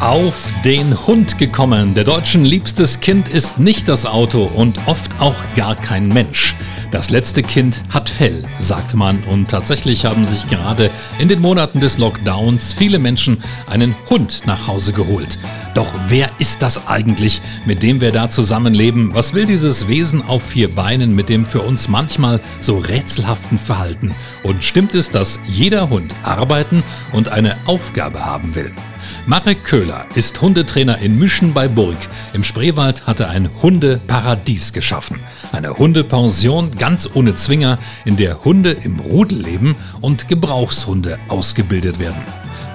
Auf den Hund gekommen. Der Deutschen liebstes Kind ist nicht das Auto und oft auch gar kein Mensch. Das letzte Kind hat Fell, sagt man. Und tatsächlich haben sich gerade in den Monaten des Lockdowns viele Menschen einen Hund nach Hause geholt. Doch wer ist das eigentlich, mit dem wir da zusammenleben? Was will dieses Wesen auf vier Beinen mit dem für uns manchmal so rätselhaften Verhalten? Und stimmt es, dass jeder Hund arbeiten und eine Aufgabe haben will? Marek Köhler ist Hundetrainer in Müschen bei Burg. Im Spreewald hat er ein Hundeparadies geschaffen. Eine Hundepension ganz ohne Zwinger, in der Hunde im Rudel leben und Gebrauchshunde ausgebildet werden.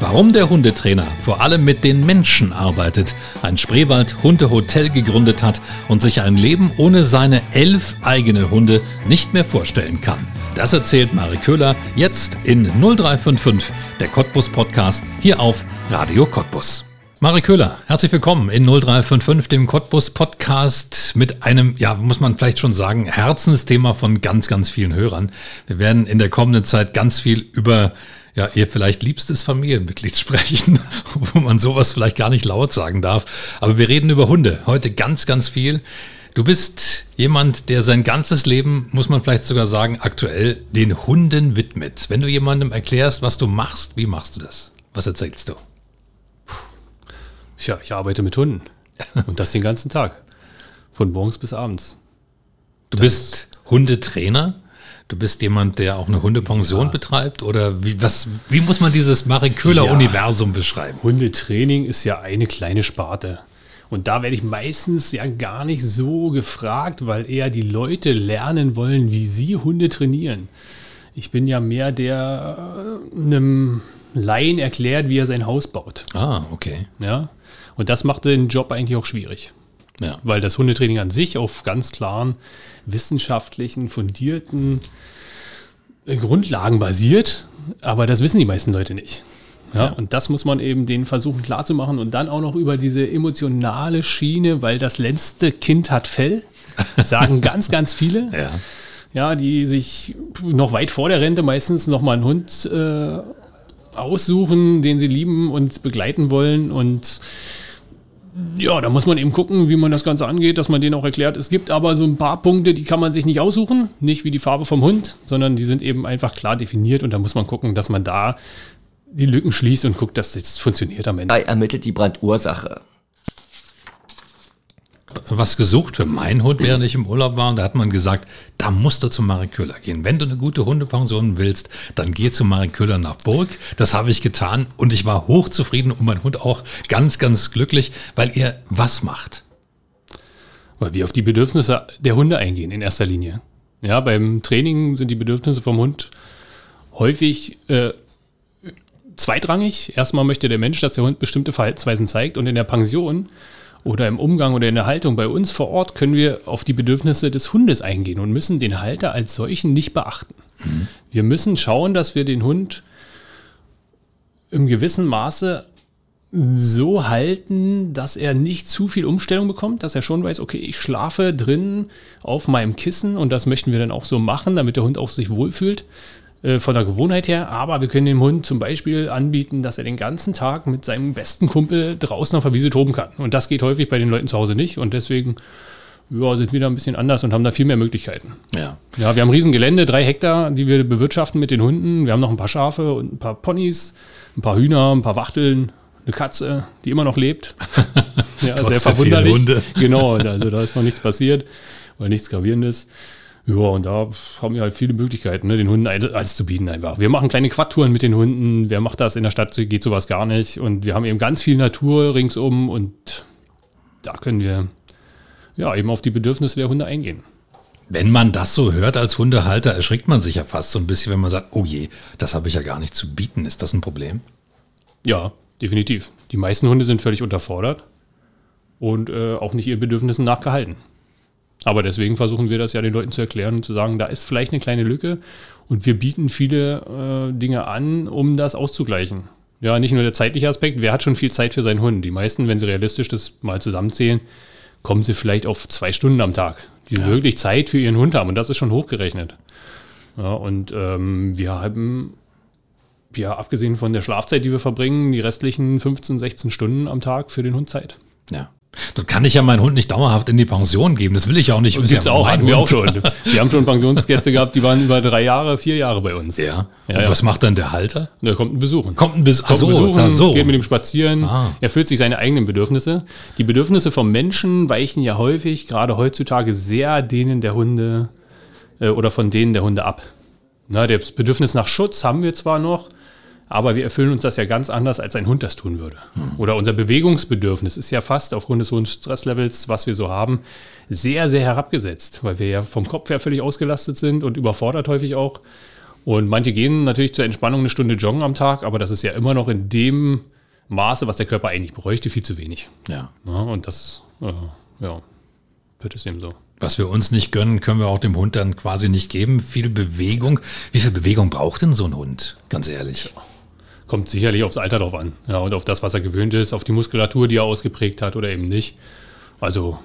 Warum der Hundetrainer vor allem mit den Menschen arbeitet, ein Spreewald Hundehotel gegründet hat und sich ein Leben ohne seine elf eigene Hunde nicht mehr vorstellen kann. Das erzählt Mari Köhler jetzt in 0355, der Cottbus Podcast, hier auf Radio Cottbus. Mari Köhler, herzlich willkommen in 0355, dem Cottbus Podcast mit einem, ja, muss man vielleicht schon sagen, Herzensthema von ganz, ganz vielen Hörern. Wir werden in der kommenden Zeit ganz viel über ja, ihr vielleicht liebstes Familienmitglied sprechen, wo man sowas vielleicht gar nicht laut sagen darf. Aber wir reden über Hunde heute ganz, ganz viel. Du bist jemand, der sein ganzes Leben, muss man vielleicht sogar sagen, aktuell den Hunden widmet. Wenn du jemandem erklärst, was du machst, wie machst du das? Was erzählst du? Tja, ich arbeite mit Hunden. Und das den ganzen Tag. Von morgens bis abends. Du das bist Hundetrainer? Du bist jemand, der auch eine Hundepension ja. betreibt? Oder wie, was, wie muss man dieses Marie Köhler-Universum ja. beschreiben? Hundetraining ist ja eine kleine Sparte. Und da werde ich meistens ja gar nicht so gefragt, weil eher die Leute lernen wollen, wie sie Hunde trainieren. Ich bin ja mehr der äh, einem Laien erklärt, wie er sein Haus baut. Ah, okay. Ja. Und das macht den Job eigentlich auch schwierig. Ja. Weil das Hundetraining an sich auf ganz klaren wissenschaftlichen, fundierten Grundlagen basiert. Aber das wissen die meisten Leute nicht. Ja, ja, Und das muss man eben denen versuchen klarzumachen und dann auch noch über diese emotionale Schiene, weil das letzte Kind hat Fell, sagen ganz, ganz viele. Ja. ja, die sich noch weit vor der Rente meistens nochmal einen Hund äh, aussuchen, den sie lieben und begleiten wollen und ja, da muss man eben gucken, wie man das Ganze angeht, dass man denen auch erklärt. Es gibt aber so ein paar Punkte, die kann man sich nicht aussuchen, nicht wie die Farbe vom Hund, sondern die sind eben einfach klar definiert und da muss man gucken, dass man da die Lücken schließt und guckt, dass das funktioniert am Ende. Ermittelt die Brandursache. Was gesucht für meinen Hund, während ich im Urlaub war, und da hat man gesagt, da musst du zu Marie Köhler gehen. Wenn du eine gute Hundepension willst, dann geh zu Marie Köhler nach Burg. Das habe ich getan und ich war hochzufrieden und mein Hund auch ganz, ganz glücklich, weil ihr was macht. Weil wir auf die Bedürfnisse der Hunde eingehen in erster Linie. Ja, beim Training sind die Bedürfnisse vom Hund häufig äh, zweitrangig. Erstmal möchte der Mensch, dass der Hund bestimmte Verhaltensweisen zeigt und in der Pension oder im Umgang oder in der Haltung bei uns vor Ort können wir auf die Bedürfnisse des Hundes eingehen und müssen den Halter als solchen nicht beachten. Mhm. Wir müssen schauen, dass wir den Hund im gewissen Maße so halten, dass er nicht zu viel Umstellung bekommt, dass er schon weiß, okay, ich schlafe drin auf meinem Kissen und das möchten wir dann auch so machen, damit der Hund auch sich wohlfühlt. Äh, von der Gewohnheit her, aber wir können dem Hund zum Beispiel anbieten, dass er den ganzen Tag mit seinem besten Kumpel draußen auf der Wiese toben kann. Und das geht häufig bei den Leuten zu Hause nicht und deswegen ja, sind wir da ein bisschen anders und haben da viel mehr Möglichkeiten. Ja. Ja, wir haben ein Riesengelände, drei Hektar, die wir bewirtschaften mit den Hunden. Wir haben noch ein paar Schafe und ein paar Ponys, ein paar Hühner, ein paar Wachteln, eine Katze, die immer noch lebt. ja, sehr verwunderlich. Hunde. Genau, also da ist noch nichts passiert oder nichts Gravierendes. Ja, und da haben wir halt viele Möglichkeiten, ne, den Hunden alles zu bieten einfach. Wir machen kleine Quadtouren mit den Hunden. Wer macht das? In der Stadt geht sowas gar nicht. Und wir haben eben ganz viel Natur ringsum und da können wir ja eben auf die Bedürfnisse der Hunde eingehen. Wenn man das so hört als Hundehalter, erschrickt man sich ja fast so ein bisschen, wenn man sagt, oh je, das habe ich ja gar nicht zu bieten. Ist das ein Problem? Ja, definitiv. Die meisten Hunde sind völlig unterfordert und äh, auch nicht ihren Bedürfnissen nachgehalten. Aber deswegen versuchen wir das ja den Leuten zu erklären und zu sagen, da ist vielleicht eine kleine Lücke und wir bieten viele äh, Dinge an, um das auszugleichen. Ja, nicht nur der zeitliche Aspekt, wer hat schon viel Zeit für seinen Hund? Die meisten, wenn sie realistisch das mal zusammenzählen, kommen sie vielleicht auf zwei Stunden am Tag, die ja. wirklich Zeit für ihren Hund haben und das ist schon hochgerechnet. Ja, und ähm, wir haben, ja, abgesehen von der Schlafzeit, die wir verbringen, die restlichen 15, 16 Stunden am Tag für den Hund Zeit. Ja. Dann kann ich ja meinen Hund nicht dauerhaft in die Pension geben. Das will ich auch nicht. Das gibt's ja auch, hatten wir auch schon. Wir haben schon Pensionsgäste gehabt, die waren über drei Jahre, vier Jahre bei uns. Ja. ja Und ja. was macht dann der Halter? Der kommt ein Besuchen. Kommt ein, Besuch, kommt so, besuchen, so. geht mit dem spazieren, ah. erfüllt sich seine eigenen Bedürfnisse. Die Bedürfnisse vom Menschen weichen ja häufig, gerade heutzutage, sehr denen der Hunde äh, oder von denen der Hunde ab. Na, das Bedürfnis nach Schutz haben wir zwar noch, aber wir erfüllen uns das ja ganz anders, als ein Hund das tun würde. Hm. Oder unser Bewegungsbedürfnis ist ja fast aufgrund des hohen Stresslevels, was wir so haben, sehr, sehr herabgesetzt, weil wir ja vom Kopf her völlig ausgelastet sind und überfordert häufig auch. Und manche gehen natürlich zur Entspannung eine Stunde joggen am Tag, aber das ist ja immer noch in dem Maße, was der Körper eigentlich bräuchte, viel zu wenig. Ja. ja und das, äh, ja, wird es eben so. Was wir uns nicht gönnen, können wir auch dem Hund dann quasi nicht geben. Viel Bewegung. Wie viel Bewegung braucht denn so ein Hund? Ganz ehrlich. Ja. Kommt sicherlich aufs Alter drauf an. Ja, und auf das, was er gewöhnt ist, auf die Muskulatur, die er ausgeprägt hat oder eben nicht. Also,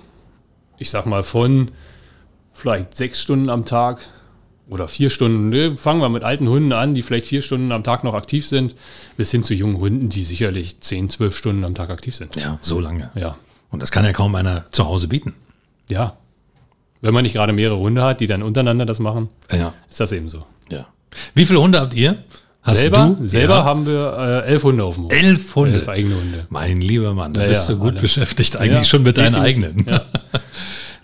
ich sag mal, von vielleicht sechs Stunden am Tag oder vier Stunden, ne, fangen wir mit alten Hunden an, die vielleicht vier Stunden am Tag noch aktiv sind, bis hin zu jungen Hunden, die sicherlich zehn, zwölf Stunden am Tag aktiv sind. Ja, so lange. Ja. Und das kann ja kaum einer zu Hause bieten. Ja. Wenn man nicht gerade mehrere Hunde hat, die dann untereinander das machen, ja. ist das eben so. Ja. Wie viele Hunde habt ihr? Hast selber, du? Selber ja. haben wir äh, elf Hunde auf dem Hof. Elf Hunde? Elf eigene Hunde. Mein lieber Mann, da ja, bist du gut alle. beschäftigt eigentlich ja, schon mit deinen eigenen.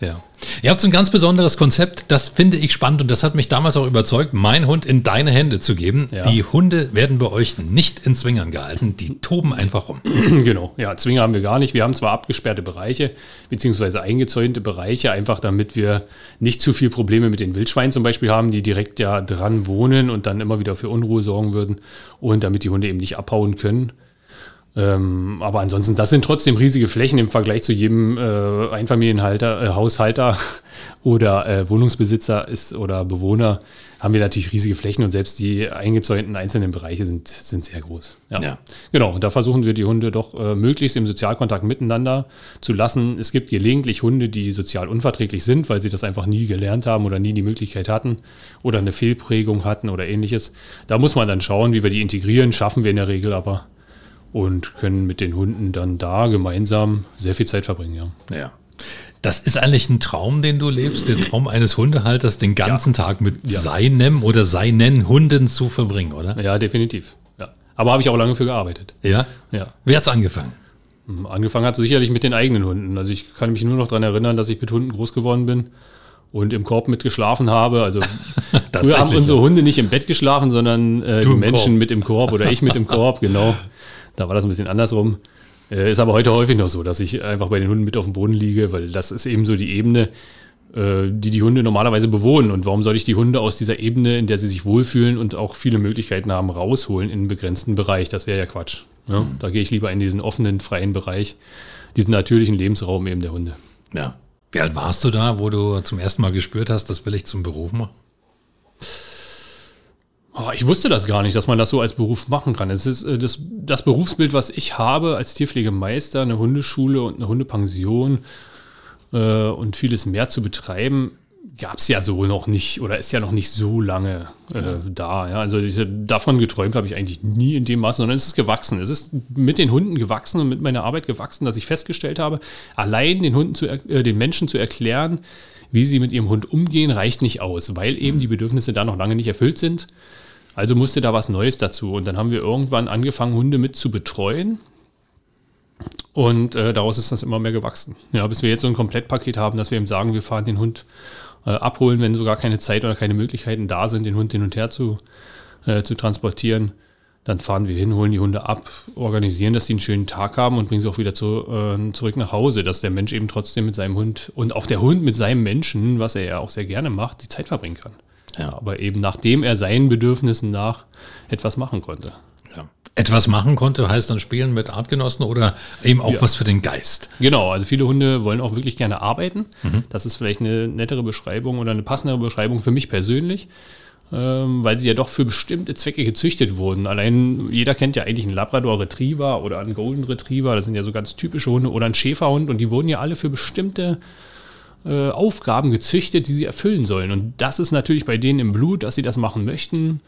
Ja. Ihr habt so ein ganz besonderes Konzept, das finde ich spannend und das hat mich damals auch überzeugt, mein Hund in deine Hände zu geben. Ja. Die Hunde werden bei euch nicht in Zwingern gehalten, die toben einfach rum. Genau, ja, Zwinger haben wir gar nicht. Wir haben zwar abgesperrte Bereiche, beziehungsweise eingezäunte Bereiche, einfach damit wir nicht zu viel Probleme mit den Wildschweinen zum Beispiel haben, die direkt ja dran wohnen und dann immer wieder für Unruhe sorgen würden und damit die Hunde eben nicht abhauen können. Ähm, aber ansonsten, das sind trotzdem riesige Flächen im Vergleich zu jedem äh, Einfamilienhalter, äh, Haushalter oder äh, Wohnungsbesitzer ist oder Bewohner, haben wir natürlich riesige Flächen und selbst die eingezäunten einzelnen Bereiche sind, sind sehr groß. Ja. ja. Genau, und da versuchen wir die Hunde doch äh, möglichst im Sozialkontakt miteinander zu lassen. Es gibt gelegentlich Hunde, die sozial unverträglich sind, weil sie das einfach nie gelernt haben oder nie die Möglichkeit hatten oder eine Fehlprägung hatten oder ähnliches. Da muss man dann schauen, wie wir die integrieren, schaffen wir in der Regel aber und können mit den Hunden dann da gemeinsam sehr viel Zeit verbringen. Ja. ja. Das ist eigentlich ein Traum, den du lebst, der Traum eines Hundehalters, den ganzen ja. Tag mit ja. seinem oder seinen Hunden zu verbringen, oder? Ja, definitiv. Ja. Aber habe ich auch lange für gearbeitet. Ja? Ja. Wer hat's angefangen? Hm, angefangen hat sicherlich mit den eigenen Hunden. Also ich kann mich nur noch daran erinnern, dass ich mit Hunden groß geworden bin und im Korb mitgeschlafen habe. Also früher haben unsere Hunde nicht im Bett geschlafen, sondern äh, die Menschen Korb. mit im Korb oder ich mit im Korb, genau. Da war das ein bisschen andersrum. Äh, ist aber heute häufig noch so, dass ich einfach bei den Hunden mit auf dem Boden liege, weil das ist eben so die Ebene, äh, die die Hunde normalerweise bewohnen. Und warum soll ich die Hunde aus dieser Ebene, in der sie sich wohlfühlen und auch viele Möglichkeiten haben, rausholen in einen begrenzten Bereich? Das wäre ja Quatsch. Ja? Mhm. Da gehe ich lieber in diesen offenen, freien Bereich, diesen natürlichen Lebensraum eben der Hunde. Ja. Wie alt warst du da, wo du zum ersten Mal gespürt hast, das will ich zum Beruf machen? Oh, ich wusste das gar nicht, dass man das so als Beruf machen kann. Es ist äh, das, das Berufsbild, was ich habe als Tierpflegemeister, eine Hundeschule und eine Hundepension äh, und vieles mehr zu betreiben, gab es ja so noch nicht oder ist ja noch nicht so lange äh, ja. da. Ja? Also diese, davon geträumt habe ich eigentlich nie in dem Maße, sondern es ist gewachsen. Es ist mit den Hunden gewachsen und mit meiner Arbeit gewachsen, dass ich festgestellt habe, allein den Hunden zu, äh, den Menschen zu erklären, wie sie mit ihrem Hund umgehen, reicht nicht aus, weil eben die Bedürfnisse da noch lange nicht erfüllt sind. Also musste da was Neues dazu. Und dann haben wir irgendwann angefangen, Hunde mit zu betreuen. Und äh, daraus ist das immer mehr gewachsen. Ja, bis wir jetzt so ein Komplettpaket haben, dass wir ihm sagen, wir fahren den Hund äh, abholen, wenn sogar keine Zeit oder keine Möglichkeiten da sind, den Hund hin und her zu, äh, zu transportieren. Dann fahren wir hin, holen die Hunde ab, organisieren, dass sie einen schönen Tag haben und bringen sie auch wieder zu, äh, zurück nach Hause, dass der Mensch eben trotzdem mit seinem Hund und auch der Hund mit seinem Menschen, was er ja auch sehr gerne macht, die Zeit verbringen kann. Ja. Aber eben nachdem er seinen Bedürfnissen nach etwas machen konnte. Ja. Etwas machen konnte, heißt dann spielen mit Artgenossen oder eben auch Ja. was für den Geist. Genau, also viele Hunde wollen auch wirklich gerne arbeiten. Das ist vielleicht eine nettere Beschreibung oder eine passendere Beschreibung für mich persönlich, ähm, weil sie ja doch für bestimmte Zwecke gezüchtet wurden. Allein jeder kennt ja eigentlich einen Labrador Retriever oder einen Golden Retriever, das sind ja so ganz typische Hunde, oder einen Schäferhund und die wurden ja alle für bestimmte äh, Aufgaben gezüchtet, die sie erfüllen sollen. Und das ist natürlich bei denen im Blut, dass sie das machen möchten.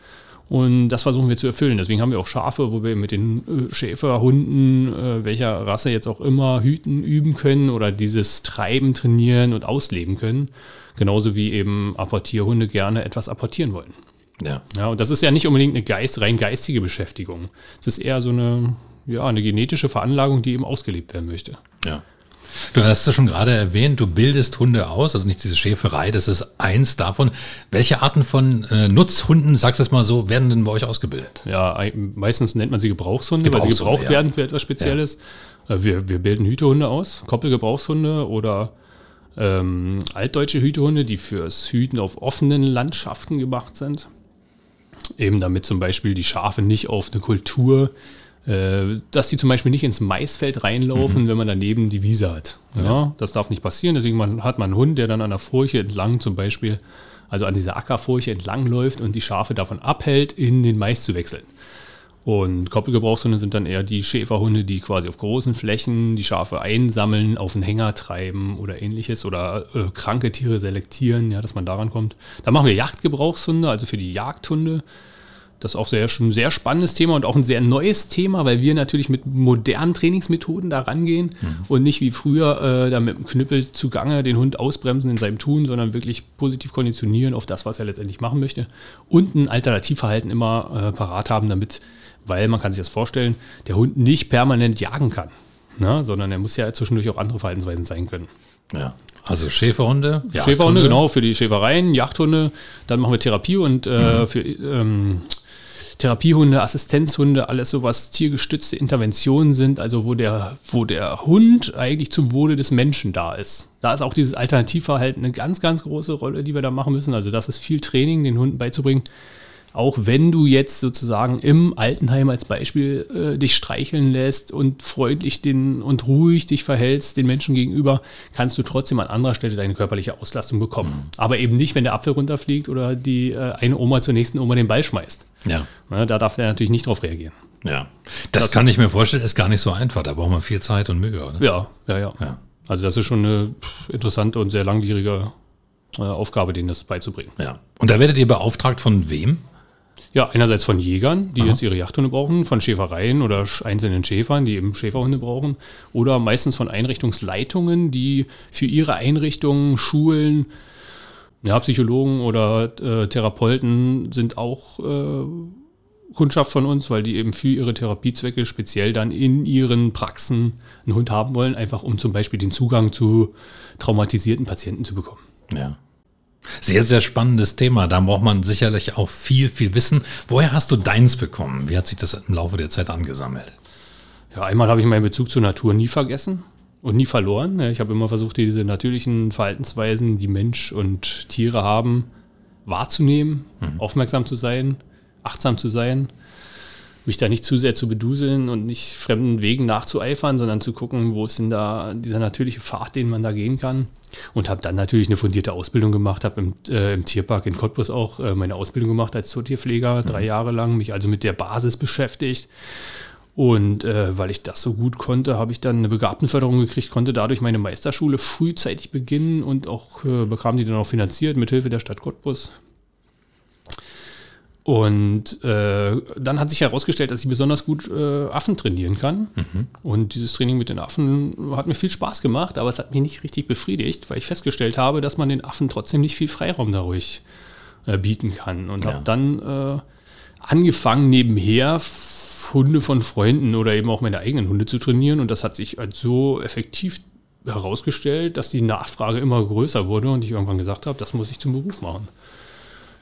Und das versuchen wir zu erfüllen. Deswegen haben wir auch Schafe, wo wir mit den äh, Schäferhunden, äh, welcher Rasse jetzt auch immer, hüten, üben können oder dieses Treiben trainieren und ausleben können. Genauso wie eben Apportierhunde gerne etwas apportieren wollen. Ja. Ja, und das ist ja nicht unbedingt eine Geist, rein geistige Beschäftigung. Es ist eher so eine, ja, eine genetische Veranlagung, die eben ausgelebt werden möchte. Ja. Du hast es schon gerade erwähnt, du bildest Hunde aus, also nicht diese Schäferei, das ist eins davon. Welche Arten von äh, Nutzhunden, sagst du es mal so, werden denn bei euch ausgebildet? Ja, meistens nennt man sie Gebrauchshunde, weil sie Gebrauchshunde, gebraucht ja. werden für etwas Spezielles. Äh, Wir, wir bilden Hütehunde aus, Koppelgebrauchshunde oder ähm, altdeutsche Hütehunde, die fürs Hüten auf offenen Landschaften gemacht sind. Eben damit zum Beispiel die Schafe nicht auf eine Kultur, dass die zum Beispiel nicht ins Maisfeld reinlaufen, wenn man daneben die Wiese hat. Ja, Das darf nicht passieren, deswegen man, hat man einen Hund, der dann an der Furche entlang zum Beispiel, also an dieser Ackerfurche entlang läuft und die Schafe davon abhält, in den Mais zu wechseln. Und Koppelgebrauchshunde sind dann eher die Schäferhunde, die quasi auf großen Flächen die Schafe einsammeln, auf den Hänger treiben oder ähnliches oder äh, kranke Tiere selektieren, ja, dass man daran kommt. Dann machen wir Jagdgebrauchshunde, also für die Jagdhunde. Das ist auch sehr, schon ein sehr spannendes Thema und auch ein sehr neues Thema, weil wir natürlich mit modernen Trainingsmethoden da rangehen und nicht wie früher äh, da mit dem Knüppel zugange den Hund ausbremsen in seinem Tun, sondern wirklich positiv konditionieren auf das, was er letztendlich machen möchte und ein Alternativverhalten immer äh, parat haben, damit, weil man kann sich das vorstellen, der Hund nicht permanent jagen kann, ne? sondern er muss ja zwischendurch auch andere Verhaltensweisen sein können. Ja. Also Schäferhunde. Schäferhunde, Jagdhunde. genau, für die Schäfereien, Jagdhunde. Dann machen wir Therapie und äh, für ähm, Therapiehunde, Assistenzhunde, alles so was tiergestützte Interventionen sind, also wo der, wo der Hund eigentlich zum Wohle des Menschen da ist. Da ist auch dieses Alternativverhalten eine ganz, ganz große Rolle, die wir da machen müssen. Also das ist viel Training, den Hunden beizubringen. Auch wenn du jetzt sozusagen im Altenheim als Beispiel äh, dich streicheln lässt und freundlich den und ruhig dich verhältst den Menschen gegenüber, kannst du trotzdem an anderer Stelle deine körperliche Auslastung bekommen. Aber eben nicht, wenn der Apfel runterfliegt oder die äh, eine Oma zur nächsten Oma den Ball schmeißt. Ja. Ne, da darf der natürlich nicht drauf reagieren. Ja. Das, kann ich mir vorstellen, ist gar nicht so einfach. Da braucht man viel Zeit und Mühe, oder? Ja, ja, ja. Ja. Also das ist schon eine interessante und sehr langwierige äh, Aufgabe, denen das beizubringen. Ja. Und da werdet ihr beauftragt von wem? Ja, einerseits von Jägern, die jetzt ihre Jagdhunde brauchen, von Schäfereien oder einzelnen Schäfern, die eben Schäferhunde brauchen, oder meistens von Einrichtungsleitungen, die für ihre Einrichtungen, Schulen, ja, Psychologen oder äh, Therapeuten sind auch äh, Kundschaft von uns, weil die eben für ihre Therapiezwecke speziell dann in ihren Praxen einen Hund haben wollen, einfach um zum Beispiel den Zugang zu traumatisierten Patienten zu bekommen. Ja. Sehr, sehr spannendes Thema. Da braucht man sicherlich auch viel, viel Wissen. Woher hast du deins bekommen? Wie hat sich das im Laufe der Zeit angesammelt? Ja, einmal habe ich meinen Bezug zur Natur nie vergessen und nie verloren. Ja, Ich habe immer versucht, diese natürlichen Verhaltensweisen, die Mensch und Tiere haben, wahrzunehmen, aufmerksam zu sein, achtsam zu sein, mich da nicht zu sehr zu beduseln und nicht fremden Wegen nachzueifern, sondern zu gucken, wo ist denn da dieser natürliche Pfad, den man da gehen kann. Und habe dann natürlich eine fundierte Ausbildung gemacht, habe im, äh, im Tierpark in Cottbus auch äh, meine Ausbildung gemacht als Zootierpfleger, drei Jahre lang, mich also mit der Basis beschäftigt. Und äh, weil ich das so gut konnte, habe ich dann eine Begabtenförderung gekriegt, konnte dadurch meine Meisterschule frühzeitig beginnen und auch äh, bekam die dann auch finanziert mit Hilfe der Stadt Cottbus. Und äh, dann hat sich herausgestellt, dass ich besonders gut äh, Affen trainieren kann. Und dieses Training mit den Affen hat mir viel Spaß gemacht, aber es hat mich nicht richtig befriedigt, weil ich festgestellt habe, dass man den Affen trotzdem nicht viel Freiraum dadurch äh, bieten kann. Und Ja. habe dann äh, angefangen, nebenher Hunde von Freunden oder eben auch meine eigenen Hunde zu trainieren. Und das hat sich als so effektiv herausgestellt, dass die Nachfrage immer größer wurde und ich irgendwann gesagt habe, das muss ich zum Beruf machen.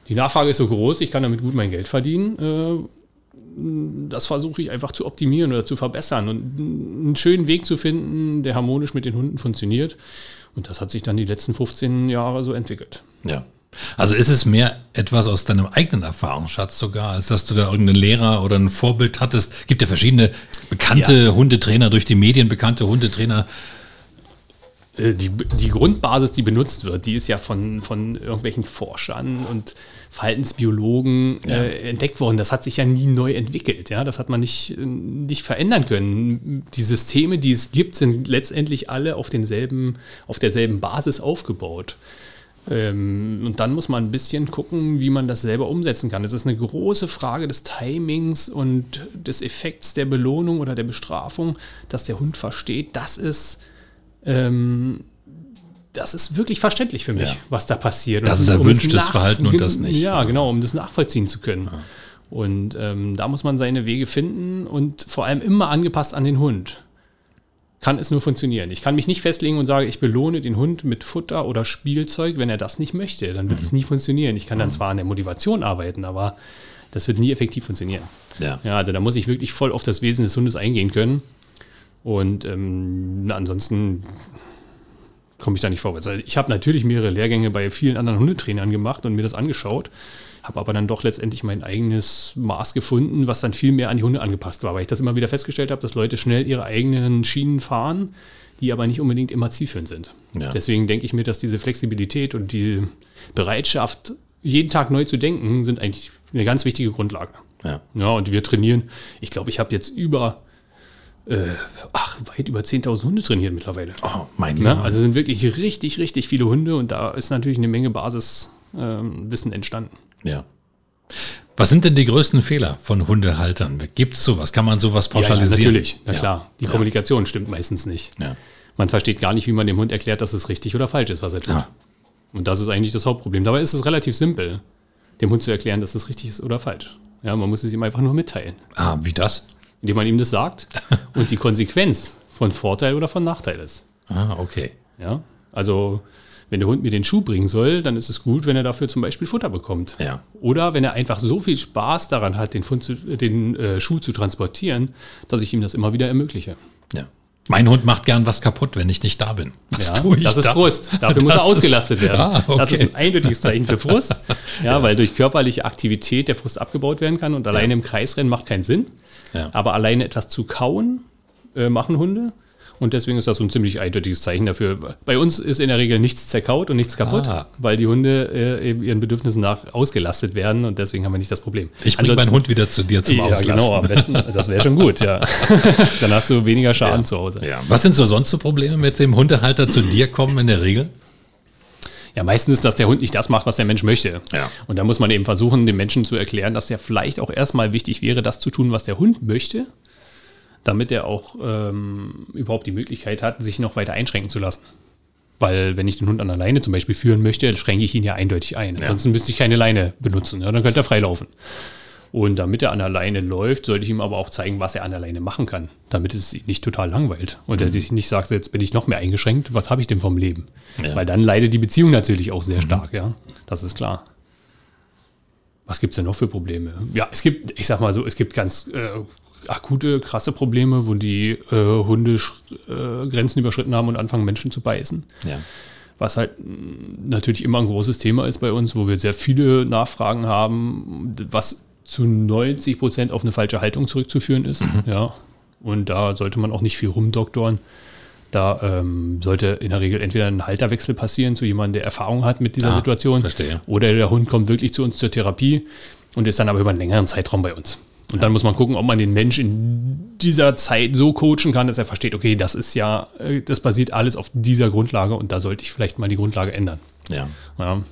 Die Nachfrage ist so groß, ich kann damit gut mein Geld verdienen. Äh, Das versuche ich einfach zu optimieren oder zu verbessern und einen schönen Weg zu finden, der harmonisch mit den Hunden funktioniert. Und das hat sich dann die letzten 15 Jahre so entwickelt. Ja. Also ist es mehr etwas aus deinem eigenen Erfahrungsschatz sogar, als dass du da irgendeinen Lehrer oder ein Vorbild hattest? Gibt ja verschiedene bekannte ja. Hundetrainer, durch die Medien bekannte Hundetrainer. Äh, die, die Grundbasis, die benutzt wird, die ist ja von, von irgendwelchen Forschern und Verhaltensbiologen ja. äh, entdeckt worden. Das hat sich ja nie neu entwickelt. Ja? Das hat man nicht, nicht verändern können. Die Systeme, die es gibt, sind letztendlich alle auf, denselben, auf derselben Basis aufgebaut. Ähm, und dann muss man ein bisschen gucken, wie man das selber umsetzen kann. Es ist eine große Frage des Timings und des Effekts der Belohnung oder der Bestrafung, dass der Hund versteht, das ist ähm, das ist wirklich verständlich für mich, ja. was da passiert. Das ist erwünschtes um Verhalten und das nicht. Ja, genau, um das nachvollziehen zu können. Ja. Und ähm, da muss man seine Wege finden und vor allem immer angepasst an den Hund. Kann es nur funktionieren. Ich kann mich nicht festlegen und sagen, ich belohne den Hund mit Futter oder Spielzeug, wenn er das nicht möchte. Dann wird mhm. es nie funktionieren. Ich kann dann mhm. zwar an der Motivation arbeiten, aber das wird nie effektiv funktionieren. Ja. ja, also da muss ich wirklich voll auf das Wesen des Hundes eingehen können. Und ähm, ansonsten komme ich da nicht vorwärts. Also ich habe natürlich mehrere Lehrgänge bei vielen anderen Hundetrainern gemacht und mir das angeschaut, habe aber dann doch letztendlich mein eigenes Maß gefunden, was dann viel mehr an die Hunde angepasst war, weil ich das immer wieder festgestellt habe, dass Leute schnell ihre eigenen Schienen fahren, die aber nicht unbedingt immer zielführend sind. Ja. Deswegen denke ich mir, dass diese Flexibilität und die Bereitschaft, jeden Tag neu zu denken, sind eigentlich eine ganz wichtige Grundlage. Ja, ja und wir trainieren, ich glaube, ich habe jetzt über äh, ach, weit über 10.000 Hunde trainiert mittlerweile. Oh, mein Gott. Also sind wirklich richtig, richtig viele Hunde und da ist natürlich eine Menge Basiswissen ähm, entstanden. Ja. Was sind denn die größten Fehler von Hundehaltern? Gibt es sowas? Kann man sowas pauschalisieren? Ja, ja natürlich, na ja. klar. Die Kommunikation stimmt meistens nicht. Man versteht gar nicht, wie man dem Hund erklärt, dass es richtig oder falsch ist, was er tut. Und das ist eigentlich das Hauptproblem. Dabei ist es relativ simpel, dem Hund zu erklären, dass es richtig ist oder falsch. Ja, man muss es ihm einfach nur mitteilen. Ah, wie das? Indem man ihm das sagt und die Konsequenz von Vorteil oder von Nachteil ist. Ah, okay. Ja, also wenn der Hund mir den Schuh bringen soll, dann ist es gut, wenn er dafür zum Beispiel Futter bekommt. Ja. Oder wenn er einfach so viel Spaß daran hat, den, zu, den äh, Schuh zu transportieren, dass ich ihm das immer wieder ermögliche. Ja. Mein Hund macht gern was kaputt, wenn ich nicht da bin. Was ja, tue ich das ist da? Frust. Dafür das muss er ausgelastet werden. Ah, okay. Das ist ein eindeutiges Zeichen für Frust. Ja, ja, weil durch körperliche Aktivität der Frust abgebaut werden kann und alleine ja. im Kreisrennen macht keinen Sinn. Ja. Aber alleine etwas zu kauen äh, machen Hunde. Und deswegen ist das so ein ziemlich eindeutiges Zeichen dafür. Bei uns ist in der Regel nichts zerkaut und nichts kaputt, ah. weil die Hunde äh, eben ihren Bedürfnissen nach ausgelastet werden und deswegen haben wir nicht das Problem. Ich bringe meinen Hund wieder zu dir zum ja, Auslasten. Genau, am besten, das wäre schon gut, ja. Dann hast du weniger Schaden ja. zu Hause. Ja. Was sind so sonst so Probleme mit dem Hundehalter zu dir kommen in der Regel? Ja, meistens ist, dass der Hund nicht das macht, was der Mensch möchte. Ja. Und da muss man eben versuchen, dem Menschen zu erklären, dass ja vielleicht auch erstmal wichtig wäre, das zu tun, was der Hund möchte, damit er auch ähm, überhaupt die Möglichkeit hat, sich noch weiter einschränken zu lassen. Weil wenn ich den Hund an der Leine zum Beispiel führen möchte, dann schränke ich ihn ja eindeutig ein. Ja. Ansonsten müsste ich keine Leine benutzen. Ja, dann könnte er freilaufen. Und damit er an der Leine läuft, sollte ich ihm aber auch zeigen, was er an der Leine machen kann, damit es ihn nicht total langweilt. Und mhm. er sich nicht sagt, jetzt bin ich noch mehr eingeschränkt, was habe ich denn vom Leben? Ja. Weil dann leidet die Beziehung natürlich auch sehr mhm. stark, ja. Das ist klar. Was gibt es denn noch für Probleme? Ja, es gibt, ich sag mal so, es gibt ganz äh, akute, krasse Probleme, wo die äh, Hunde äh, Grenzen überschritten haben und anfangen, Menschen zu beißen. Ja. Was halt natürlich immer ein großes Thema ist bei uns, wo wir sehr viele Nachfragen haben, was zu 90 Prozent auf eine falsche Haltung zurückzuführen ist. Mhm. Ja. Und da sollte man auch nicht viel rumdoktoren. Da ähm, sollte in der Regel entweder ein Halterwechsel passieren zu jemandem, der Erfahrung hat mit dieser ah, Situation. Verstehe. Oder der Hund kommt wirklich zu uns zur Therapie und ist dann aber über einen längeren Zeitraum bei uns. Und ja. dann muss man gucken, ob man den Mensch in dieser Zeit so coachen kann, dass er versteht, okay, das ist ja, äh, das basiert alles auf dieser Grundlage und da sollte ich vielleicht mal die Grundlage ändern. Ja. ja.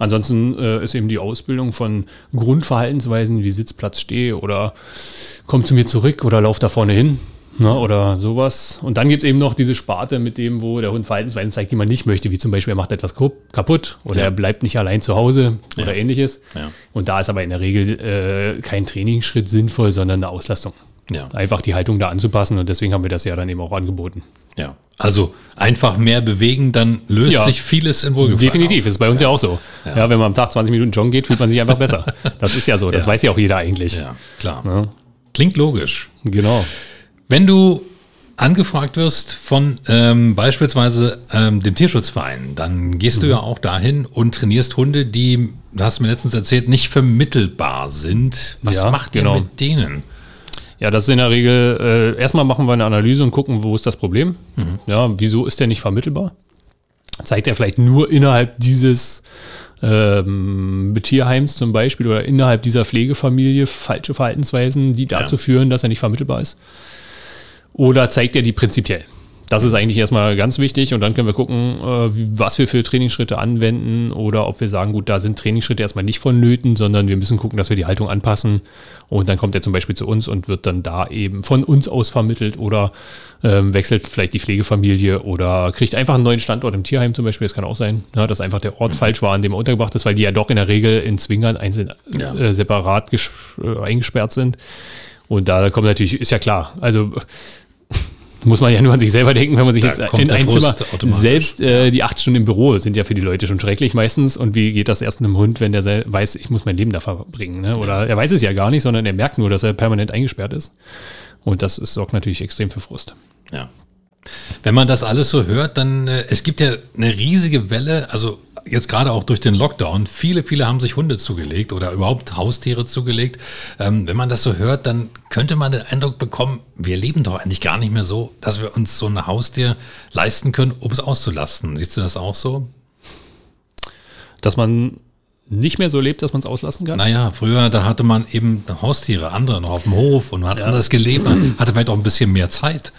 Ansonsten äh, ist eben die Ausbildung von Grundverhaltensweisen wie Sitzplatz stehe oder komm zu mir zurück oder lauf da vorne hin. Ne, oder sowas. Und dann gibt es eben noch diese Sparte mit dem, wo der Hund Verhaltensweisen zeigt, die man nicht möchte, wie zum Beispiel, er macht etwas kaputt oder ja. er bleibt nicht allein zu Hause ja. oder ähnliches. Ja. Und da ist aber in der Regel äh, kein Trainingsschritt sinnvoll, sondern eine Auslastung. Einfach die Haltung da anzupassen und deswegen haben wir das ja dann eben auch angeboten. Ja. Also einfach mehr bewegen, dann löst ja. sich vieles in Wohlgefallen. Definitiv, auf. ist bei uns ja, ja auch so. Ja. ja. wenn man am Tag 20 Minuten joggen geht, fühlt man sich einfach besser. Das ist ja so, das weiß ja auch jeder eigentlich. Ja, klar. Klingt logisch. Genau. Wenn du angefragt wirst von ähm, beispielsweise ähm, dem Tierschutzverein, dann gehst mhm. du ja auch dahin und trainierst Hunde, die, du hast mir letztens erzählt, nicht vermittelbar sind. Was ja, macht ihr genau. mit denen? Ja, das ist in der Regel, äh, erstmal machen wir eine Analyse und gucken, wo ist das Problem. Mhm. Ja, wieso ist der nicht vermittelbar? Zeigt er vielleicht nur innerhalb dieses ähm, Tierheims zum Beispiel oder innerhalb dieser Pflegefamilie falsche Verhaltensweisen, die dazu ja. führen, dass er nicht vermittelbar ist? Oder zeigt er die prinzipiell? Das ist eigentlich erstmal ganz wichtig und dann können wir gucken, äh, was wir für Trainingsschritte anwenden oder ob wir sagen, gut, da sind Trainingsschritte erstmal nicht vonnöten, sondern wir müssen gucken, dass wir die Haltung anpassen und dann kommt er zum Beispiel zu uns und wird dann da eben von uns aus vermittelt oder ähm, wechselt vielleicht die Pflegefamilie oder kriegt einfach einen neuen Standort im Tierheim zum Beispiel. Das kann auch sein, ja, dass einfach der Ort mhm. falsch war, an dem er untergebracht ist, weil die ja doch in der Regel in Zwingern einzeln ja. äh, separat äh, eingesperrt sind. Und da kommt natürlich, ist ja klar, also muss man ja nur an sich selber denken, wenn man sich da jetzt in ein Zimmer, selbst äh, die acht Stunden im Büro sind ja für die Leute schon schrecklich meistens. Und wie geht das erst einem Hund, wenn der weiß, ich muss mein Leben da verbringen? Ne? Oder er weiß es ja gar nicht, sondern er merkt nur, dass er permanent eingesperrt ist. Und das sorgt natürlich extrem für Frust. Ja. Wenn man das alles so hört, dann, äh, es gibt ja eine riesige Welle, also jetzt gerade auch durch den Lockdown, viele, viele haben sich Hunde zugelegt oder überhaupt Haustiere zugelegt. Ähm, wenn man das so hört, dann könnte man den Eindruck bekommen, wir leben doch eigentlich gar nicht mehr so, dass wir uns so ein Haustier leisten können, um es auszulasten. Siehst du das auch so? Dass man nicht mehr so lebt, dass man es auslassen kann? Naja, früher, da hatte man eben Haustiere, andere noch auf dem Hof und man hat ja. anders gelebt, man hatte vielleicht auch ein bisschen mehr Zeit.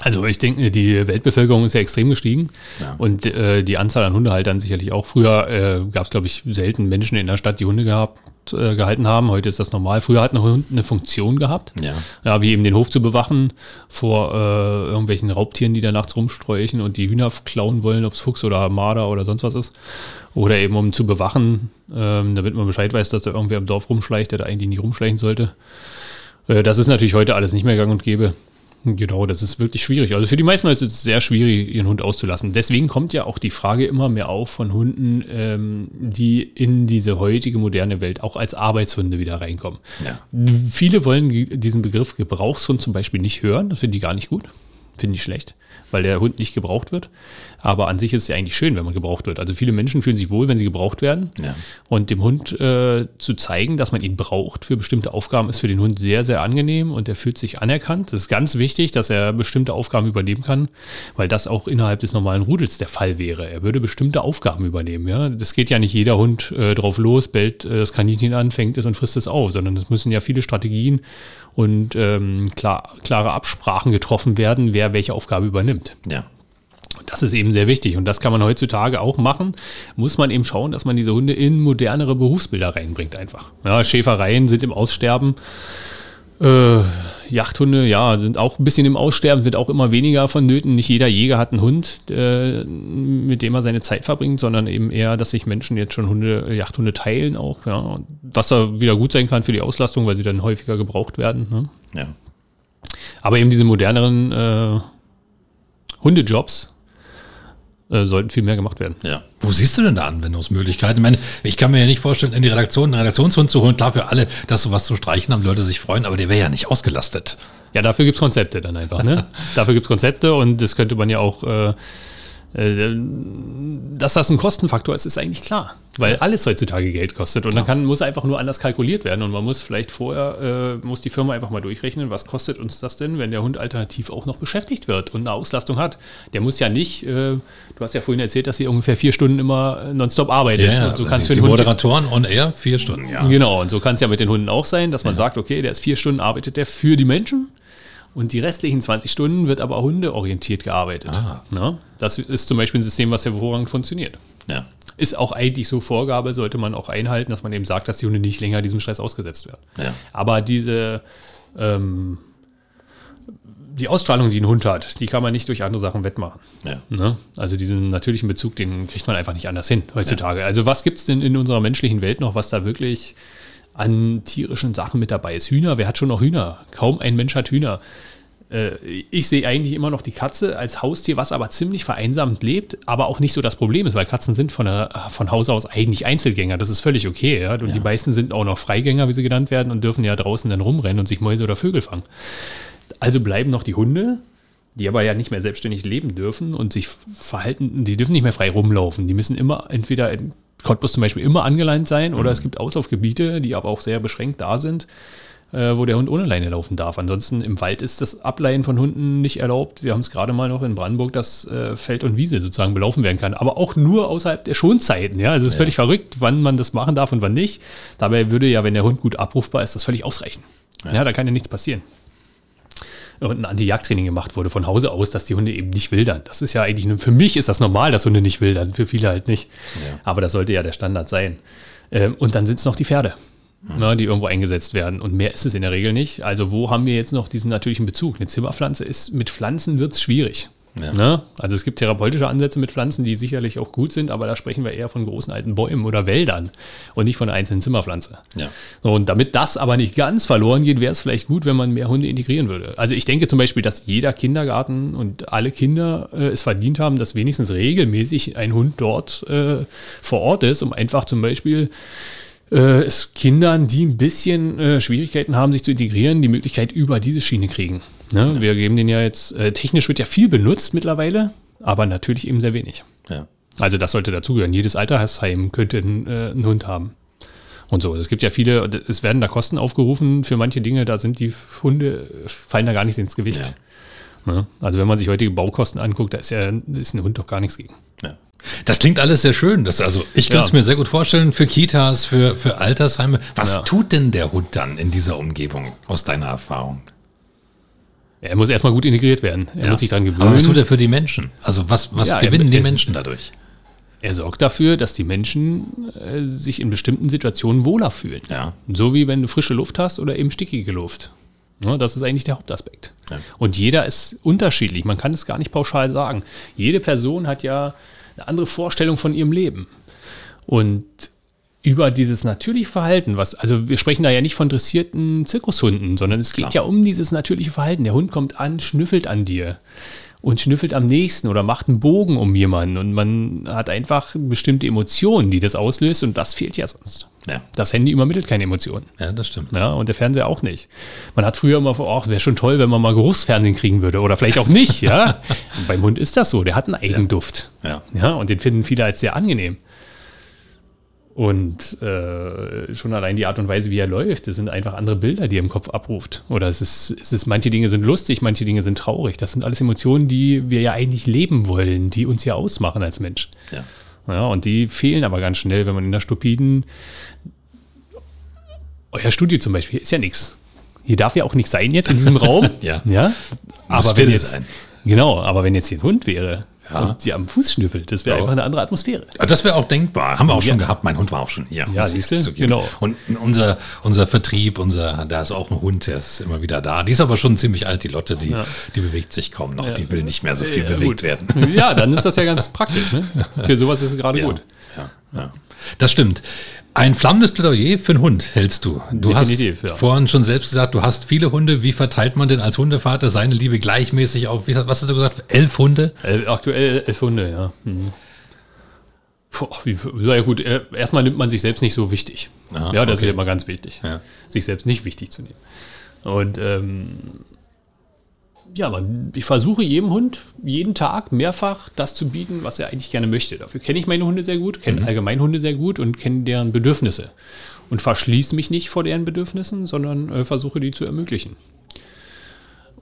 Also ich denke, die Weltbevölkerung ist ja extrem gestiegen ja. und äh, die Anzahl an Hundehaltern sicherlich auch. Früher äh, gab es, glaube ich, selten Menschen in der Stadt, die Hunde gehabt, äh, gehalten haben. Heute ist das normal. Früher hat ein Hund eine Funktion gehabt, ja. ja wie eben den Hof zu bewachen vor äh, irgendwelchen Raubtieren, die da nachts rumsträuchen und die Hühner klauen wollen, ob es Fuchs oder Marder oder sonst was ist. Oder eben um zu bewachen, ähm, damit man Bescheid weiß, dass da irgendwer im Dorf rumschleicht, der da eigentlich nicht rumschleichen sollte. Äh, das ist natürlich heute alles nicht mehr gang und gäbe. Genau, das ist wirklich schwierig. Also für die meisten Leute ist es sehr schwierig, ihren Hund auszulassen. Deswegen kommt ja auch die Frage immer mehr auf von Hunden, ähm, die in diese heutige moderne Welt auch als Arbeitshunde wieder reinkommen. Ja. Viele wollen diesen Begriff Gebrauchshund zum Beispiel nicht hören. Das finden die gar nicht gut. Finde ich schlecht weil der Hund nicht gebraucht wird. Aber an sich ist es ja eigentlich schön, wenn man gebraucht wird. Also viele Menschen fühlen sich wohl, wenn sie gebraucht werden. Ja. Und dem Hund äh, zu zeigen, dass man ihn braucht für bestimmte Aufgaben, ist für den Hund sehr, sehr angenehm und er fühlt sich anerkannt. Das ist ganz wichtig, dass er bestimmte Aufgaben übernehmen kann, weil das auch innerhalb des normalen Rudels der Fall wäre. Er würde bestimmte Aufgaben übernehmen. Ja? Das geht ja nicht jeder Hund äh, drauf los, bellt äh, das Kaninchen an, fängt es und frisst es auf, sondern es müssen ja viele Strategien und ähm, klar, klare Absprachen getroffen werden, wer welche Aufgabe übernimmt. Ja. Das ist eben sehr wichtig. Und das kann man heutzutage auch machen. Muss man eben schauen, dass man diese Hunde in modernere Berufsbilder reinbringt einfach. Ja, Schäfereien sind im Aussterben. Äh, Jachthunde, ja, sind auch ein bisschen im Aussterben, wird auch immer weniger vonnöten. Nicht jeder Jäger hat einen Hund, äh, mit dem er seine Zeit verbringt, sondern eben eher, dass sich Menschen jetzt schon Hunde, Jachthunde teilen auch, ja. Was da wieder gut sein kann für die Auslastung, weil sie dann häufiger gebraucht werden. Ne? Ja. Aber eben diese moderneren äh, Hundejobs, äh, sollten viel mehr gemacht werden. Ja. Wo siehst du denn da Anwendungsmöglichkeiten? Ich meine, ich kann mir ja nicht vorstellen, in die Redaktion einen Redaktionshund zu holen. Klar, für alle, dass sowas zu streichen haben, Leute sich freuen, aber der wäre ja nicht ausgelastet. Ja, dafür gibt es Konzepte dann einfach. Ne? dafür gibt es Konzepte und das könnte man ja auch äh, äh, dass das ein Kostenfaktor ist, ist eigentlich klar, weil alles heutzutage Geld kostet und dann kann, muss einfach nur anders kalkuliert werden und man muss vielleicht vorher, äh, muss die Firma einfach mal durchrechnen, was kostet uns das denn, wenn der Hund alternativ auch noch beschäftigt wird und eine Auslastung hat. Der muss ja nicht, äh, du hast ja vorhin erzählt, dass sie ungefähr vier Stunden immer nonstop arbeitet. Ja, ja, so kannst die, die Moderatoren und er vier Stunden, ja. Genau, und so kann es ja mit den Hunden auch sein, dass man ja. sagt, okay, der ist vier Stunden, arbeitet der für die Menschen und die restlichen 20 Stunden wird aber hundeorientiert gearbeitet. Ah. Na, das ist zum Beispiel ein System, was hervorragend funktioniert. Ja. Ist auch eigentlich so Vorgabe, sollte man auch einhalten, dass man eben sagt, dass die Hunde nicht länger diesem Stress ausgesetzt werden. Ja. Aber diese ähm, die Ausstrahlung, die ein Hund hat, die kann man nicht durch andere Sachen wettmachen. Ja. Ne? Also diesen natürlichen Bezug, den kriegt man einfach nicht anders hin heutzutage. Ja. Also was gibt es denn in unserer menschlichen Welt noch, was da wirklich an tierischen Sachen mit dabei ist. Hühner, wer hat schon noch Hühner? Kaum ein Mensch hat Hühner. Äh, ich sehe eigentlich immer noch die Katze als Haustier, was aber ziemlich vereinsamt lebt, aber auch nicht so das Problem ist, weil Katzen sind von, der, von Haus aus eigentlich Einzelgänger. Das ist völlig okay. Ja? Und ja. die meisten sind auch noch Freigänger, wie sie genannt werden, und dürfen ja draußen dann rumrennen und sich Mäuse oder Vögel fangen. Also bleiben noch die Hunde, die aber ja nicht mehr selbstständig leben dürfen und sich verhalten, die dürfen nicht mehr frei rumlaufen. Die müssen immer entweder in Cottbus zum Beispiel immer angeleint sein oder es gibt Auslaufgebiete, die aber auch sehr beschränkt da sind, äh, wo der Hund ohne Leine laufen darf. Ansonsten im Wald ist das Ableihen von Hunden nicht erlaubt. Wir haben es gerade mal noch in Brandenburg, dass äh, Feld und Wiese sozusagen belaufen werden kann, aber auch nur außerhalb der Schonzeiten. Ja, also es ist völlig verrückt, wann man das machen darf und wann nicht. Dabei würde ja, wenn der Hund gut abrufbar ist, das völlig ausreichen. Ja, da kann ja nichts passieren ein Anti-Jagd-Training gemacht wurde von Hause aus, dass die Hunde eben nicht wildern. Das ist ja eigentlich, nur, für mich ist das normal, dass Hunde nicht wildern, für viele halt nicht. Ja. Aber das sollte ja der Standard sein. Ähm, und dann sind es noch die Pferde, ne, die irgendwo eingesetzt werden. Und mehr ist es in der Regel nicht. Also wo haben wir jetzt noch diesen natürlichen Bezug? Eine Zimmerpflanze ist, mit Pflanzen wird es schwierig. Ja. Ne? Also es gibt therapeutische Ansätze mit Pflanzen, die sicherlich auch gut sind, aber da sprechen wir eher von großen alten Bäumen oder Wäldern und nicht von einer einzelnen Zimmerpflanze. Ja. Und damit das aber nicht ganz verloren geht, wäre es vielleicht gut, wenn man mehr Hunde integrieren würde. Also ich denke zum Beispiel, dass jeder Kindergarten und alle Kinder äh, es verdient haben, dass wenigstens regelmäßig ein Hund dort äh, vor Ort ist, um einfach zum Beispiel äh, es Kindern, die ein bisschen äh, Schwierigkeiten haben, sich zu integrieren, die Möglichkeit über diese Schiene kriegen. Ne? Wir geben den ja jetzt, äh, technisch wird ja viel benutzt mittlerweile, aber natürlich eben sehr wenig. Ja. Also das sollte dazugehören. Jedes Altersheim könnte einen, äh, einen Hund haben. Und so. Es gibt ja viele, es werden da Kosten aufgerufen für manche Dinge, da sind die Hunde, fallen da gar nicht ins Gewicht. Ne? Also wenn man sich heutige Baukosten anguckt, da ist ja ist ein Hund doch gar nichts gegen. Ja. Das klingt alles sehr schön. Das, also ich könnte es Ja. mir sehr gut vorstellen für Kitas, für, für Altersheime. Was Ja. tut denn der Hund dann in dieser Umgebung aus deiner Erfahrung? Er muss erstmal gut integriert werden. Er muss sich daran gewöhnen. Aber was tut er für die Menschen? Also was, was Ja, er- gewinnen die es- Menschen dadurch? Er sorgt dafür, dass die Menschen äh, sich in bestimmten Situationen wohler fühlen. Ja. So wie wenn du frische Luft hast oder eben stickige Luft. Ne, das ist eigentlich der Hauptaspekt. Ja. Und jeder ist unterschiedlich. Man kann es gar nicht pauschal sagen. Jede Person hat ja eine andere Vorstellung von ihrem Leben. Und über dieses natürliche Verhalten, was, also wir sprechen da ja nicht von dressierten Zirkushunden, sondern es geht ja um dieses natürliche Verhalten. Der Hund kommt an, schnüffelt an dir und schnüffelt am nächsten oder macht einen Bogen um jemanden und man hat einfach bestimmte Emotionen, die das auslöst und das fehlt ja sonst. Ja. Das Handy übermittelt keine Emotionen. Ja, das stimmt. Ja, und der Fernseher auch nicht. Man hat früher immer vor, ach, wäre schon toll, wenn man mal Geruchsfernsehen kriegen würde. Oder vielleicht auch nicht, ja. Beim Hund ist das so, der hat einen Eigenduft. Ja. Ja, und den finden viele als sehr angenehm. Und äh, schon allein die Art und Weise, wie er läuft, das sind einfach andere Bilder, die er im Kopf abruft. Oder es ist, es ist, manche Dinge sind lustig, manche Dinge sind traurig. Das sind alles Emotionen, die wir ja eigentlich leben wollen, die uns ja ausmachen als Mensch. Ja. Ja, und die fehlen aber ganz schnell, wenn man in der stupiden. Euer Studio zum Beispiel ist ja nichts. Hier darf ja auch nichts sein jetzt in diesem Raum. Ja. ja? Aber wenn jetzt. sein. Genau, aber wenn jetzt hier ein Hund wäre Ja. und sie am Fuß schnüffelt, das wäre Ja. einfach eine andere Atmosphäre. Das wäre auch denkbar. Haben wir auch schon Ja. gehabt. Mein Hund war auch schon hier. Ja, siehste? zugeben. Genau. Und unser, unser Vertrieb, unser, da ist auch ein Hund, der ist immer wieder da. Die ist aber schon ziemlich alt, die Lotte, die, die bewegt sich kaum noch. Die will nicht mehr so viel bewegt gut. werden. Ja, dann ist das ja ganz praktisch. Ne? Für sowas ist es gerade gut. Ja, ja. Das stimmt. Ein flammendes Plädoyer für einen Hund hältst du. Du Definitiv, hast ja. vorhin schon selbst gesagt, du hast viele Hunde. Wie verteilt man denn als Hundevater seine Liebe gleichmäßig auf, wie, was hast du gesagt, elf Hunde? Äh, aktuell elf Hunde, ja. Mhm. Puh, wie, ja gut, äh, erstmal nimmt man sich selbst nicht so wichtig. Ah, ja, das okay. ist immer ganz wichtig. Ja. Sich selbst nicht wichtig zu nehmen. Und ähm, ja, man, ich versuche jedem Hund jeden Tag mehrfach das zu bieten, was er eigentlich gerne möchte. Dafür kenne ich meine Hunde sehr gut, kenne allgemein Hunde sehr gut und kenne deren Bedürfnisse. Und verschließe mich nicht vor deren Bedürfnissen, sondern äh, versuche die zu ermöglichen.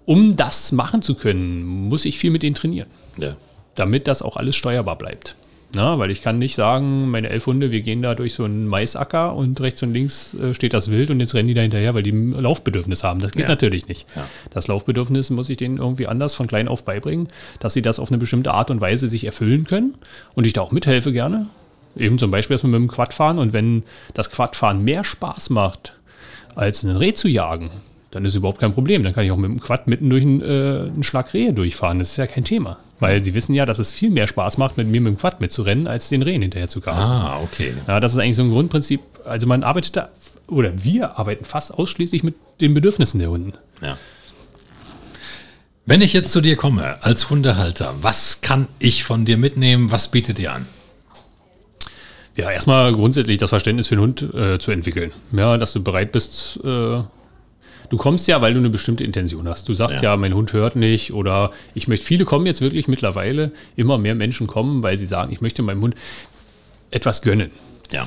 Um das machen zu können, muss ich viel mit denen trainieren Ja. damit das auch alles steuerbar bleibt. Na, weil ich kann nicht sagen, meine elf Hunde, wir gehen da durch so einen Maisacker und rechts und links äh, steht das Wild und jetzt rennen die da hinterher, weil die ein Laufbedürfnis haben. Das geht Ja. natürlich nicht. Ja. Das Laufbedürfnis muss ich denen irgendwie anders von klein auf beibringen, dass sie das auf eine bestimmte Art und Weise sich erfüllen können und ich da auch mithelfe gerne. Eben zum Beispiel erstmal mit dem Quad fahren und wenn das Quadfahren mehr Spaß macht, als einen Reh zu jagen, dann ist überhaupt kein Problem. Dann kann ich auch mit dem Quad mitten durch einen, äh, einen Schlag Rehe durchfahren. Das ist ja kein Thema. Weil sie wissen ja, dass es viel mehr Spaß macht, mit mir mit dem Quad mitzurennen, als den Rehen hinterher zu casten. Ah, okay. Ja, das ist eigentlich so ein Grundprinzip. Also man arbeitet da, oder wir arbeiten fast ausschließlich mit den Bedürfnissen der Hunden. Ja. Wenn ich jetzt zu dir komme als Hundehalter, was kann ich von dir mitnehmen? Was bietet dir an? Ja, erstmal grundsätzlich das Verständnis für den Hund äh, zu entwickeln. Ja, dass du bereit bist, äh, Du kommst ja, weil du eine bestimmte Intention hast. Du sagst ja. ja, mein Hund hört nicht oder ich möchte, viele kommen jetzt wirklich mittlerweile, immer mehr Menschen kommen, weil sie sagen, ich möchte meinem Hund etwas gönnen. Ja.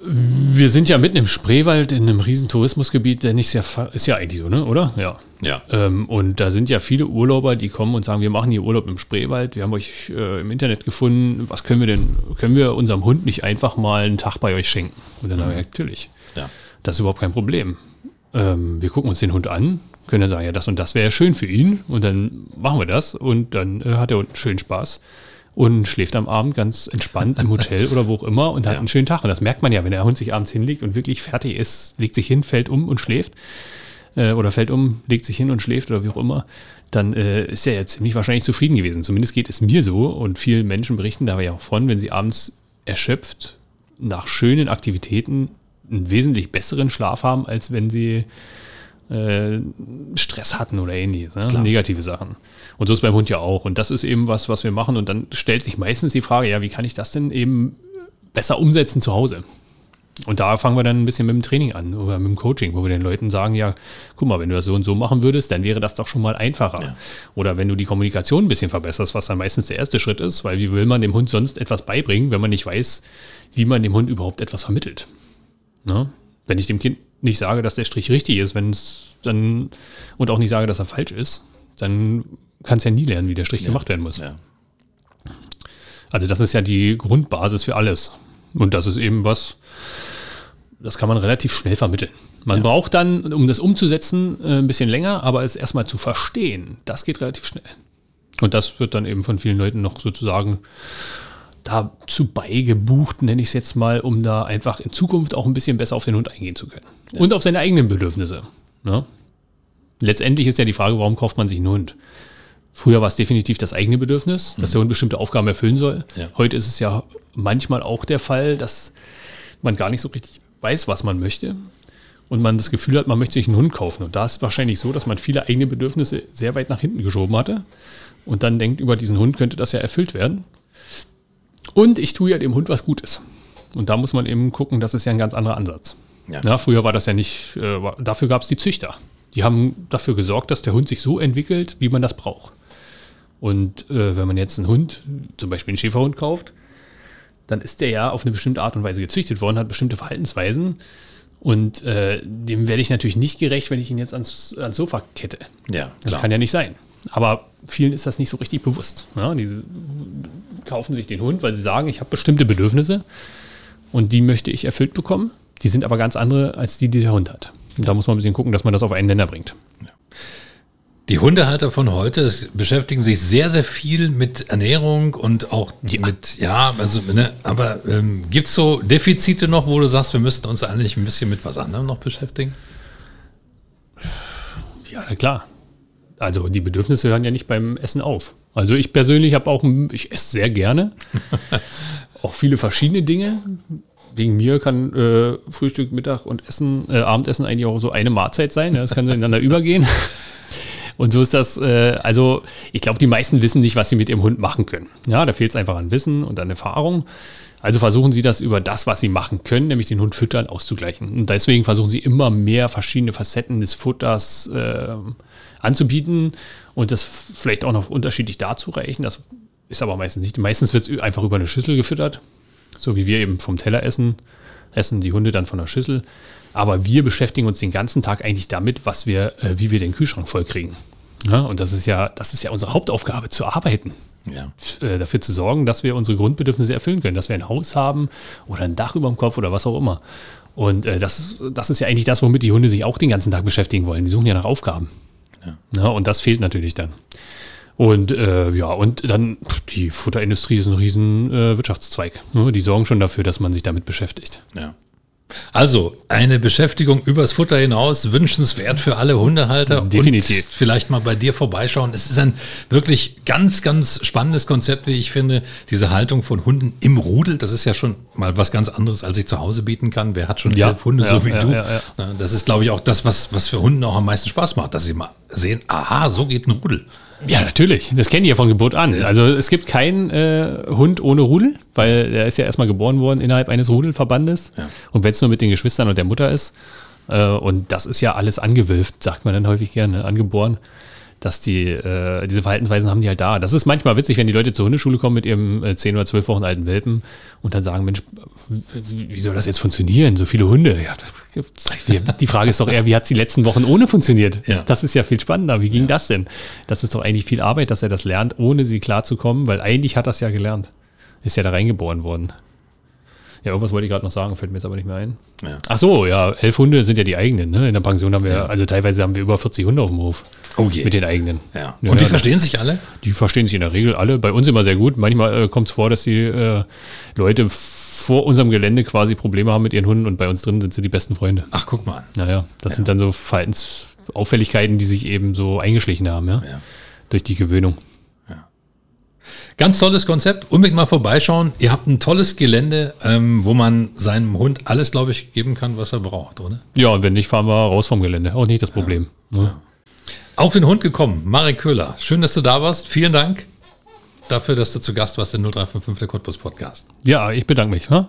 Wir sind ja mitten im Spreewald in einem riesen Tourismusgebiet, der nicht sehr, ist ja eigentlich so, ne? oder? Ja. Ja. Ähm, und da sind ja viele Urlauber, die kommen und sagen, wir machen hier Urlaub im Spreewald, wir haben euch äh, im Internet gefunden, was können wir denn, können wir unserem Hund nicht einfach mal einen Tag bei euch schenken? Und dann mhm. sagen wir, natürlich. Ja. Das ist überhaupt kein Problem. Ähm, wir gucken uns den Hund an, können dann sagen, ja, das und das wäre ja schön für ihn und dann machen wir das und dann äh, hat der Hund schönen Spaß und schläft am Abend ganz entspannt im Hotel oder wo auch immer und hat ja. einen schönen Tag. Und das merkt man ja, wenn der Hund sich abends hinlegt und wirklich fertig ist, legt sich hin, fällt um und schläft äh, oder fällt um, legt sich hin und schläft oder wie auch immer, dann äh, ist er ja ziemlich wahrscheinlich zufrieden gewesen. Zumindest geht es mir so und viele Menschen berichten da ja auch von, wenn sie abends erschöpft nach schönen Aktivitäten einen wesentlich besseren Schlaf haben, als wenn sie äh, Stress hatten oder ähnliches, ne? negative Sachen. Und so ist beim Hund ja auch. Und das ist eben was, was wir machen. Und dann stellt sich meistens die Frage, ja, wie kann ich das denn eben besser umsetzen zu Hause? Und da fangen wir dann ein bisschen mit dem Training an oder mit dem Coaching, wo wir den Leuten sagen, ja, guck mal, wenn du das so und so machen würdest, dann wäre das doch schon mal einfacher. Ja. Oder wenn du die Kommunikation ein bisschen verbesserst, was dann meistens der erste Schritt ist, weil wie will man dem Hund sonst etwas beibringen, wenn man nicht weiß, wie man dem Hund überhaupt etwas vermittelt? Ne? Wenn ich dem Kind nicht sage, dass der Strich richtig ist, wenn es dann und auch nicht sage, dass er falsch ist, dann kannst ja nie lernen, wie der Strich ja. gemacht werden muss. Ja. Also das ist ja die Grundbasis für alles. Und das ist eben was, das kann man relativ schnell vermitteln. Man ja. braucht dann, um das umzusetzen, äh, ein bisschen länger, aber es erstmal zu verstehen, das geht relativ schnell. Und das wird dann eben von vielen Leuten noch sozusagen dazu beigebucht, nenne ich es jetzt mal, um da einfach in Zukunft auch ein bisschen besser auf den Hund eingehen zu können. Ja. Und auf seine eigenen Bedürfnisse. Ne? Letztendlich ist ja die Frage, warum kauft man sich einen Hund? Früher war es definitiv das eigene Bedürfnis, dass der Hund bestimmte Aufgaben erfüllen soll. Ja. Heute ist es ja manchmal auch der Fall, dass man gar nicht so richtig weiß, was man möchte. Und man das Gefühl hat, man möchte sich einen Hund kaufen. Und da ist es wahrscheinlich so, dass man viele eigene Bedürfnisse sehr weit nach hinten geschoben hatte. Und dann denkt, über diesen Hund könnte das ja erfüllt werden. Und ich tue ja dem Hund was Gutes. Und da muss man eben gucken, das ist ja ein ganz anderer Ansatz. Ja. Na, früher war das ja nicht, äh, dafür gab es die Züchter. Die haben dafür gesorgt, dass der Hund sich so entwickelt, wie man das braucht. Und äh, wenn man jetzt einen Hund, zum Beispiel einen Schäferhund kauft, dann ist der ja auf eine bestimmte Art und Weise gezüchtet worden, hat bestimmte Verhaltensweisen. Und äh, dem werde ich natürlich nicht gerecht, wenn ich ihn jetzt ans, ans Sofa kette. Ja, das klar. kann ja nicht sein. Aber vielen ist das nicht so richtig bewusst. Ja, die kaufen sich den Hund, weil sie sagen, ich habe bestimmte Bedürfnisse und die möchte ich erfüllt bekommen. Die sind aber ganz andere als die, die der Hund hat. Und da muss man ein bisschen gucken, dass man das auf einen Nenner bringt. Ja. Die Hundehalter von heute beschäftigen sich sehr, sehr viel mit Ernährung und auch ja. mit, ja, also, ne, aber ähm, gibt es so Defizite noch, wo du sagst, wir müssten uns eigentlich ein bisschen mit was anderem noch beschäftigen? Ja, klar. Also die Bedürfnisse hören ja nicht beim Essen auf. Also ich persönlich habe auch, ich esse sehr gerne. auch viele verschiedene Dinge. Wegen mir kann äh, Frühstück, Mittag und Essen, äh, Abendessen eigentlich auch so eine Mahlzeit sein. Ja, das kann ineinander übergehen. Und so ist das, äh, also ich glaube, die meisten wissen nicht, was sie mit ihrem Hund machen können. Ja, da fehlt es einfach an Wissen und an Erfahrung. Also versuchen sie das über das, was sie machen können, nämlich den Hund füttern, auszugleichen. Und deswegen versuchen sie immer mehr verschiedene Facetten des Futters äh, anzubieten und das vielleicht auch noch unterschiedlich darzureichen. Das ist aber meistens nicht. Meistens wird es einfach über eine Schüssel gefüttert, so wie wir eben vom Teller essen, essen die Hunde dann von der Schüssel. Aber wir beschäftigen uns den ganzen Tag eigentlich damit, was wir, äh, wie wir den Kühlschrank vollkriegen. Ja, und das ist ja, das ist ja unsere Hauptaufgabe, zu arbeiten. Ja. Äh, dafür zu sorgen, dass wir unsere Grundbedürfnisse erfüllen können, dass wir ein Haus haben oder ein Dach über dem Kopf oder was auch immer. Und äh, das, das ist ja eigentlich das, womit die Hunde sich auch den ganzen Tag beschäftigen wollen. Die suchen ja nach Aufgaben. Ja. ja und das fehlt natürlich dann. Und äh, ja, und dann die Futterindustrie ist ein riesen äh, Wirtschaftszweig. Ne? Die sorgen schon dafür, dass man sich damit beschäftigt. Ja. Also eine Beschäftigung übers Futter hinaus, wünschenswert für alle Hundehalter. Definitiv. Und vielleicht mal bei dir vorbeischauen. Es ist ein wirklich ganz, ganz spannendes Konzept, wie ich finde. Diese Haltung von Hunden im Rudel, das ist ja schon mal was ganz anderes, als ich zu Hause bieten kann. Wer hat schon ja, elf Hunde, ja, so wie ja, du? Das ist, glaube ich, auch das, was, was für Hunden auch am meisten Spaß macht, dass sie mal sehen, aha, so geht ein Rudel. Ja, natürlich. Das kennen die ja von Geburt an. Ja. Also es gibt keinen äh, Hund ohne Rudel, weil der ist ja erstmal geboren worden innerhalb eines Rudelverbandes. Ja. Und wenn es nur mit den Geschwistern und der Mutter ist, Äh, und das ist ja alles angewölft, sagt man dann häufig gerne, angeboren dass die äh, diese Verhaltensweisen haben die halt da. Das ist manchmal witzig, wenn die Leute zur Hundeschule kommen mit ihrem äh, 10 oder 12 Wochen alten Welpen und dann sagen, Mensch, wie soll das jetzt funktionieren? So viele Hunde. Ja, die Frage ist doch eher, wie hat es die letzten Wochen ohne funktioniert? Ja. Das ist ja viel spannender. Wie ging ja. das denn? Das ist doch eigentlich viel Arbeit, dass er das lernt, ohne sie klarzukommen, weil eigentlich hat das ja gelernt. Ist ja da reingeboren worden. Ja, irgendwas wollte ich gerade noch sagen, fällt mir jetzt aber nicht mehr ein. Ja. Ach so, ja, elf Hunde sind ja die eigenen. Ne? In der Pension haben wir, ja. also teilweise haben wir über 40 Hunde auf dem Hof. Oh je. Mit den eigenen. Ja. Und ja, die verstehen sich alle? Die verstehen sich in der Regel alle. Bei uns immer sehr gut. Manchmal äh, kommt es vor, dass die äh, Leute vor unserem Gelände quasi Probleme haben mit ihren Hunden und bei uns drin sind sie die besten Freunde. Ach, guck mal. Naja, das sind dann so Verhaltensauffälligkeiten, die sich eben so eingeschlichen haben, ja. Durch die Gewöhnung. Ganz tolles Konzept. Unbedingt mal vorbeischauen. Ihr habt ein tolles Gelände, ähm, wo man seinem Hund alles, glaube ich, geben kann, was er braucht, oder? Ja, und wenn nicht, fahren wir raus vom Gelände. Auch nicht das Problem. Ja. Ja. Auf den Hund gekommen, Marek Köhler. Schön, dass du da warst. Vielen Dank dafür, dass du zu Gast warst im 0355 der Cottbus Podcast. Ja, ich bedanke mich. Ha?